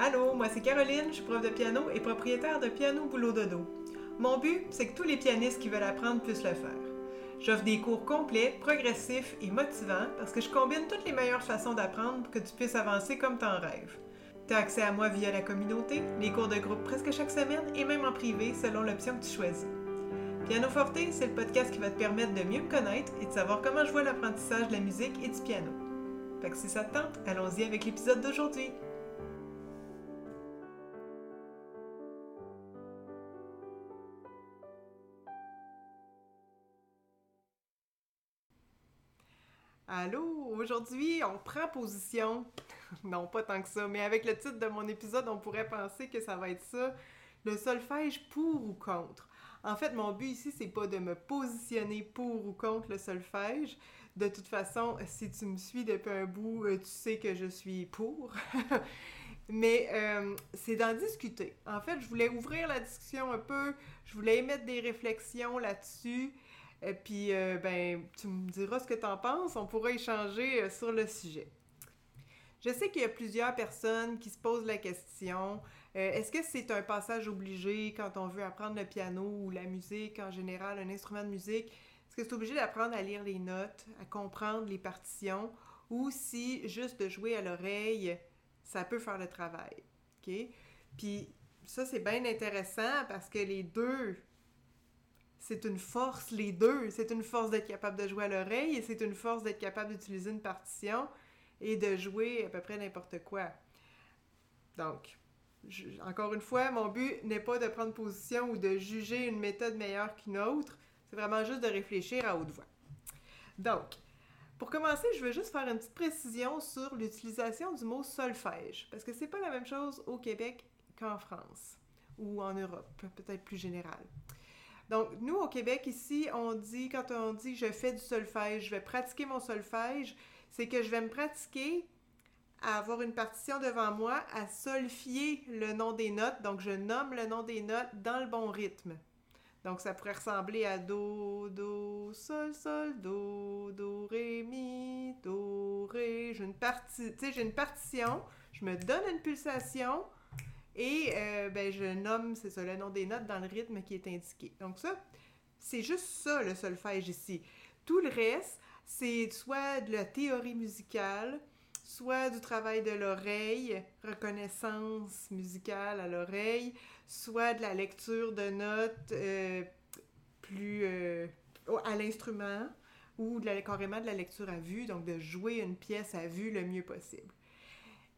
Allô, moi c'est Caroline, je suis prof de piano et propriétaire de Piano Boulot Dodo. Mon but, c'est que tous les pianistes qui veulent apprendre puissent le faire. J'offre des cours complets, progressifs et motivants parce que je combine toutes les meilleures façons d'apprendre pour que tu puisses avancer comme t'en rêves. Tu as accès à moi via la communauté, les cours de groupe presque chaque semaine et même en privé selon l'option que tu choisis. Piano Forte, c'est le podcast qui va te permettre de mieux me connaître et de savoir comment je vois l'apprentissage de la musique et du piano. Fait que si ça te tente, allons-y avec l'épisode d'aujourd'hui. Allô, aujourd'hui on prend position. non, pas tant que ça, mais avec le titre de mon épisode, on pourrait penser que ça va être ça, le solfège pour ou contre? En fait, mon but ici, c'est pas de me positionner pour ou contre le solfège. De toute façon, si tu me suis depuis un bout, euh, tu sais que je suis pour. Mais euh, c'est d'en discuter. En fait, je voulais ouvrir la discussion un peu, je voulais émettre des réflexions là-dessus. Et puis, euh, ben, tu me diras ce que tu en penses. On pourra échanger euh, sur le sujet. Je sais qu'il y a plusieurs personnes qui se posent la question euh, est-ce que c'est un passage obligé quand on veut apprendre le piano ou la musique en général, un instrument de musique? Est-ce que c'est obligé d'apprendre à lire les notes, à comprendre les partitions? Ou si juste de jouer à l'oreille, ça peut faire le travail OK? Puis ça, c'est bien intéressant parce que les deux c'est une force, les deux. C'est une force d'être capable de jouer à l'oreille et c'est une force d'être capable d'utiliser une partition et de jouer à peu près n'importe quoi. Donc, encore une fois, mon but n'est pas de prendre position ou de juger une méthode meilleure qu'une autre. C'est vraiment juste de réfléchir à haute voix. Donc, pour commencer, je veux juste faire une petite précision sur l'utilisation du mot solfège, parce que c'est pas la même chose au Québec qu'en France ou en Europe, peut-être plus général. Donc, nous, au Québec, ici, on dit, quand on dit je fais du solfège, je vais pratiquer mon solfège, c'est que je vais me pratiquer à avoir une partition devant moi, à solfier le nom des notes. Donc, je nomme le nom des notes dans le bon rythme. Donc, ça pourrait ressembler à Do, Do, Sol, Sol, Do, Do, Ré, Mi, Do, Ré. J'ai une j'ai une partition, je me donne une pulsation, et euh, ben, je nomme, c'est ça, le nom des notes dans le rythme qui est indiqué. Donc ça, c'est juste ça le solfège ici. Tout le reste, c'est soit de la théorie musicale, soit du travail de l'oreille, reconnaissance musicale à l'oreille, soit de la lecture de notes euh, plus euh, à l'instrument, ou carrément de la lecture à vue, donc de jouer une pièce à vue le mieux possible.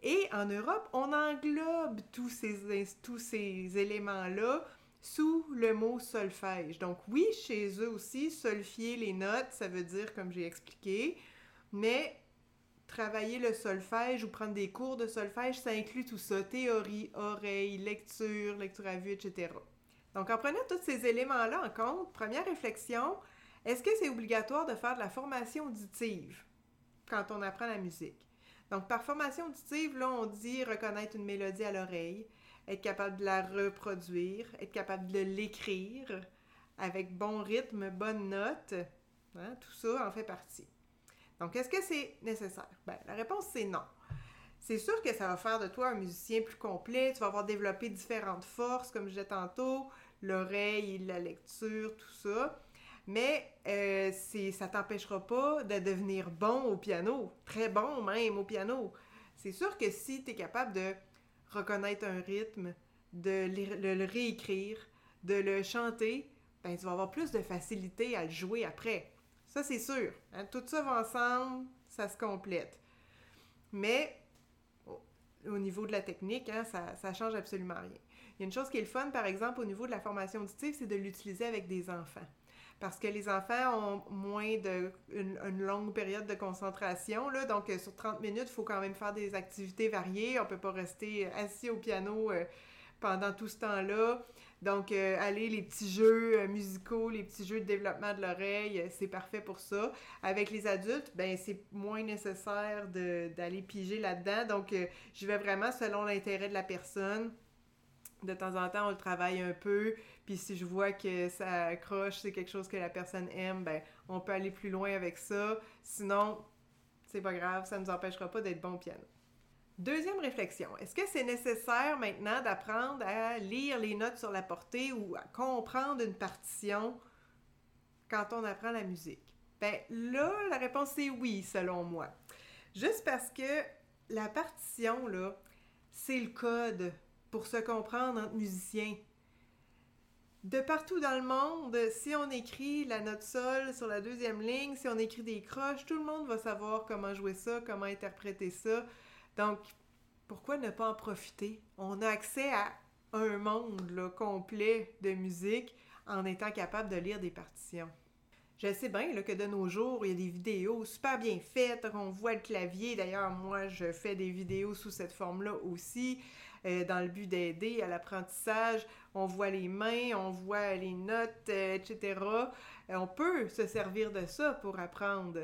Et en Europe, on englobe tous ces, tous ces éléments-là sous le mot solfège. Donc oui, chez eux aussi, solfier les notes, ça veut dire, comme j'ai expliqué, mais travailler le solfège ou prendre des cours de solfège, ça inclut tout ça, théorie, oreille, lecture, lecture à vue, etc. Donc en prenant tous ces éléments-là en compte, première réflexion, est-ce que c'est obligatoire de faire de la formation auditive quand on apprend la musique? Donc, par formation auditive, là, on dit reconnaître une mélodie à l'oreille, être capable de la reproduire, être capable de l'écrire avec bon rythme, bonne note. Hein, tout ça en fait partie. Donc, est-ce que c'est nécessaire? Ben, la réponse, c'est non. C'est sûr que ça va faire de toi un musicien plus complet. Tu vas avoir développé différentes forces, comme je disais tantôt, l'oreille, la lecture, tout ça. Mais euh, ça t'empêchera pas de devenir bon au piano, très bon même au piano. C'est sûr que si tu es capable de reconnaître un rythme, de le, réécrire, de le chanter, ben tu vas avoir plus de facilité à le jouer après. Ça, c'est sûr. Hein. Tout ça va ensemble, ça se complète. Mais au niveau de la technique, hein, ça, ça change absolument rien. Il y a une chose qui est le fun, par exemple, au niveau de la formation auditive, c'est de l'utiliser avec des enfants parce que les enfants ont moins de une, longue période de concentration là, donc euh, sur 30 minutes, il faut quand même faire des activités variées, on peut pas rester assis au piano euh, pendant tout ce temps-là. Donc euh, aller les petits jeux musicaux, les petits jeux de développement de l'oreille, c'est parfait pour ça. Avec les adultes, ben c'est moins nécessaire d'aller piger là-dedans. Donc je vais vraiment selon l'intérêt de la personne de temps en temps, on le travaille un peu, puis si je vois que ça accroche, c'est quelque chose que la personne aime, ben on peut aller plus loin avec ça. Sinon, c'est pas grave, ça ne nous empêchera pas d'être bon piano. Deuxième réflexion, est-ce que c'est nécessaire maintenant d'apprendre à lire les notes sur la portée ou à comprendre une partition quand on apprend la musique? Ben là, la réponse est oui, selon moi. Juste parce que la partition, là, c'est le code pour se comprendre entre musiciens. De partout dans le monde, si on écrit la note sol sur la deuxième ligne, si on écrit des croches, tout le monde va savoir comment jouer ça, comment interpréter ça. Donc, pourquoi ne pas en profiter? On a accès à un monde complet de musique en étant capable de lire des partitions. Je sais bien que de nos jours, il y a des vidéos super bien faites, on voit le clavier. D'ailleurs, moi, je fais des vidéos sous cette forme-là aussi, euh, dans le but d'aider à l'apprentissage. On voit les mains, on voit les notes, euh, etc. Euh, on peut se servir de ça pour apprendre.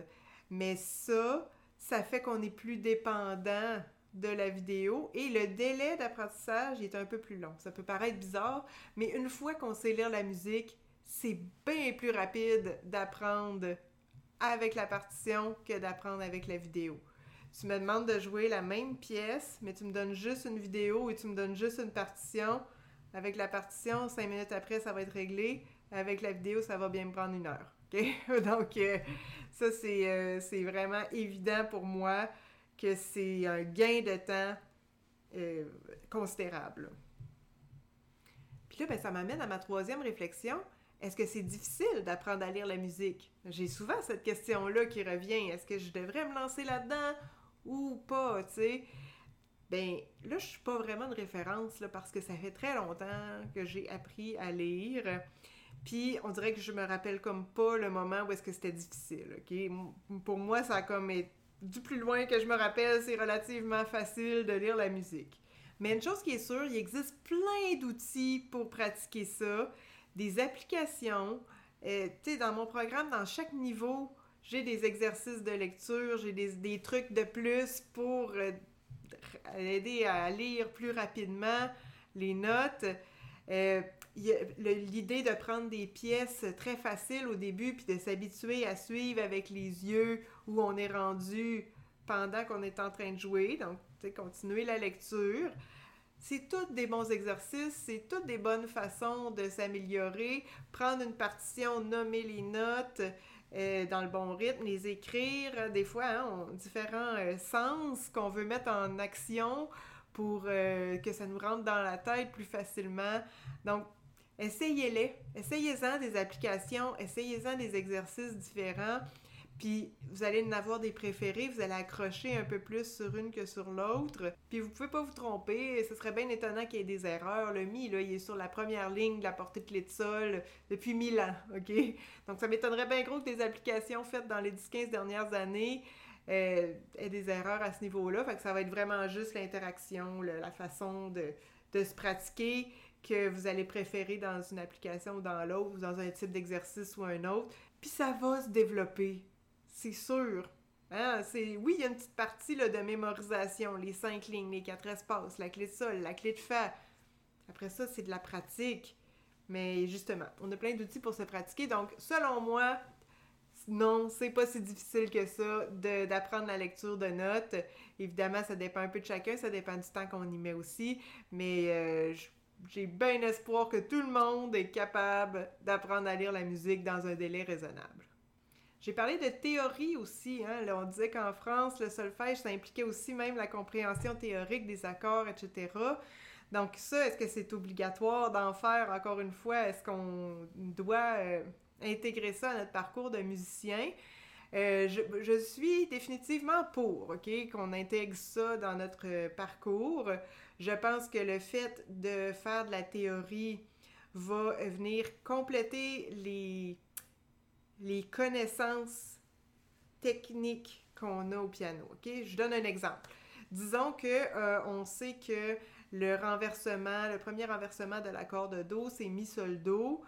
Mais ça, ça fait qu'on est plus dépendant de la vidéo et le délai d'apprentissage est un peu plus long. Ça peut paraître bizarre, mais une fois qu'on sait lire la musique, c'est bien plus rapide d'apprendre avec la partition que d'apprendre avec la vidéo. Tu me demandes de jouer la même pièce, mais tu me donnes juste une vidéo et tu me donnes juste une partition. Avec la partition, cinq minutes après, ça va être réglé. Avec la vidéo, ça va bien me prendre une heure. Donc, euh, ça, euh, c'est vraiment évident pour moi que c'est un gain de temps euh, considérable. Puis là, ben, ça m'amène à ma troisième réflexion. Est-ce que c'est difficile d'apprendre à lire la musique? J'ai souvent cette question-là qui revient. Est-ce que je devrais me lancer là-dedans? Ou pas, tu sais? Ben, là, je suis pas vraiment de référence, parce que ça fait très longtemps que j'ai appris à lire. Puis, on dirait que je me rappelle comme pas le moment où est-ce que c'était difficile, OK? Pour moi, ça a comme du plus loin que je me rappelle, c'est relativement facile de lire la musique. Mais une chose qui est sûre, il existe plein d'outils pour pratiquer ça des applications. Euh, tu sais, dans mon programme, dans chaque niveau, j'ai des exercices de lecture, j'ai des, trucs de plus pour euh, aider à lire plus rapidement les notes. Euh, l'idée de prendre des pièces très faciles au début, puis de s'habituer à suivre avec les yeux où on est rendu pendant qu'on est en train de jouer. Donc, continuer la lecture. C'est tous des bons exercices, c'est toutes des bonnes façons de s'améliorer. Prendre une partition, nommer les notes euh, dans le bon rythme, les écrire, des fois, hein, différents euh, sens qu'on veut mettre en action pour euh, que ça nous rentre dans la tête plus facilement. Donc, essayez-les. Essayez-en des applications, essayez-en des exercices différents. Puis vous allez en avoir des préférés, vous allez accrocher un peu plus sur une que sur l'autre. Puis vous pouvez pas vous tromper, ce serait bien étonnant qu'il y ait des erreurs. Le Mi, là, il est sur la première ligne de la portée de clé de sol depuis mille ans, OK? Donc ça m'étonnerait bien gros que des applications faites dans les 10-15 dernières années euh, aient des erreurs à ce niveau-là. Fait que ça va être vraiment juste l'interaction, la façon de, de se pratiquer que vous allez préférer dans une application ou dans l'autre, ou dans un type d'exercice ou un autre. Puis ça va se développer c'est sûr. Hein? C'est, oui, il y a une petite partie de mémorisation, les cinq lignes, les quatre espaces, la clé de sol, la clé de fa. Après ça, c'est de la pratique. Mais justement, on a plein d'outils pour se pratiquer. Donc, selon moi, non, c'est pas si difficile que ça d'apprendre la lecture de notes. Évidemment, ça dépend un peu de chacun, ça dépend du temps qu'on y met aussi. Mais euh, j'ai bien espoir que tout le monde est capable d'apprendre à lire la musique dans un délai raisonnable. J'ai parlé de théorie aussi. Hein? On disait qu'en France, le solfège, ça impliquait aussi même la compréhension théorique des accords, etc. Donc ça, est-ce que c'est obligatoire d'en faire encore une fois? Est-ce qu'on doit euh, intégrer ça à notre parcours de musicien? Euh, je, je, suis définitivement pour, OK, qu'on intègre ça dans notre parcours. Je pense que le fait de faire de la théorie va venir compléter les les connaissances techniques qu'on a au piano. Je donne un exemple. Disons que euh, on sait que le renversement, le premier renversement de l'accord de Do, c'est mi sol do,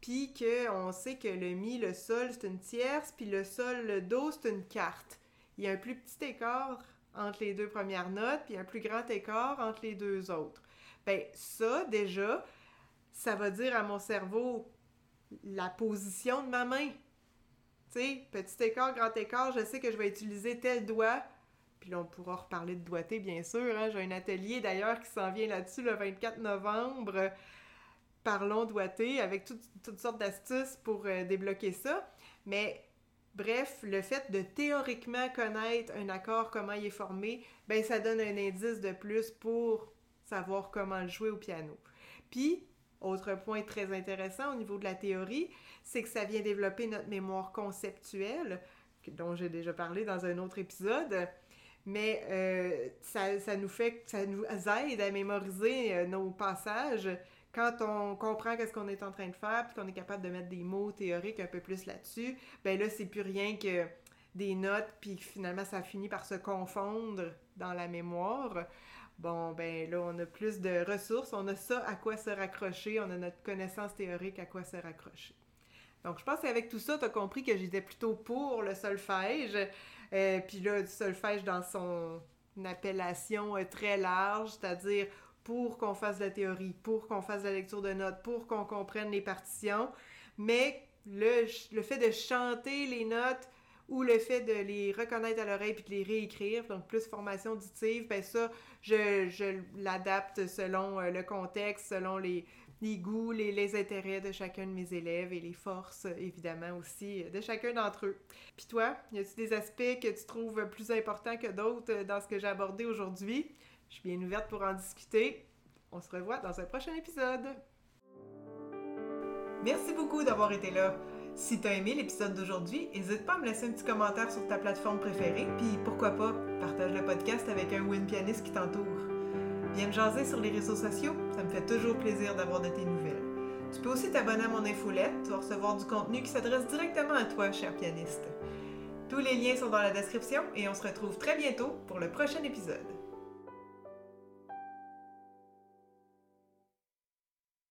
puis qu'on sait que le mi, le sol, c'est une tierce, puis le sol, le do, c'est une quarte. Il y a un plus petit écart entre les deux premières notes, puis un plus grand écart entre les deux autres. Ben ça déjà, ça va dire à mon cerveau la position de ma main petit écart, grand écart, je sais que je vais utiliser tel doigt, Puis là, on pourra reparler de doigté, bien sûr. Hein. J'ai un atelier d'ailleurs qui s'en vient là-dessus le 24 novembre. Parlons doigté avec toutes sortes d'astuces pour euh, débloquer ça. Mais bref, le fait de théoriquement connaître un accord, comment il est formé, ben ça donne un indice de plus pour savoir comment le jouer au piano. Puis, autre point très intéressant au niveau de la théorie, c'est que ça vient développer notre mémoire conceptuelle, dont j'ai déjà parlé dans un autre épisode. Mais euh, ça, nous fait, ça nous aide à mémoriser euh, nos passages quand on comprend qu'est-ce qu'on est en train de faire, puis qu'on est capable de mettre des mots théoriques un peu plus là-dessus. Ben là, c'est plus rien que des notes, puis finalement, ça finit par se confondre dans la mémoire. Bon, ben là, on a plus de ressources, on a ça à quoi se raccrocher, on a notre connaissance théorique à quoi se raccrocher. Donc, je pense qu'avec tout ça, tu as compris que j'étais plutôt pour le solfège. Euh, puis là, du solfège dans son appellation euh, très large, c'est-à-dire pour qu'on fasse la théorie, pour qu'on fasse la lecture de notes, pour qu'on comprenne les partitions. Mais le fait de chanter les notes ou le fait de les reconnaître à l'oreille puis de les réécrire, donc plus formation auditive, ben ça, je, je l'adapte selon euh, le contexte, selon les, les goûts, les, les, intérêts de chacun de mes élèves et les forces, évidemment, aussi de chacun d'entre eux. Puis toi, y a-t-il des aspects que tu trouves plus importants que d'autres dans ce que j'ai abordé aujourd'hui? Je suis bien ouverte pour en discuter. On se revoit dans un prochain épisode. Merci beaucoup d'avoir été là. Si t'as aimé l'épisode d'aujourd'hui, n'hésite pas à me laisser un petit commentaire sur ta plateforme préférée, puis pourquoi pas, partage le podcast avec un ou une pianiste qui t'entoure. Viens me jaser sur les réseaux sociaux, ça me fait toujours plaisir d'avoir de tes nouvelles. Tu peux aussi t'abonner à mon infolette, tu vas recevoir du contenu qui s'adresse directement à toi, cher pianiste. Tous les liens sont dans la description et on se retrouve très bientôt pour le prochain épisode.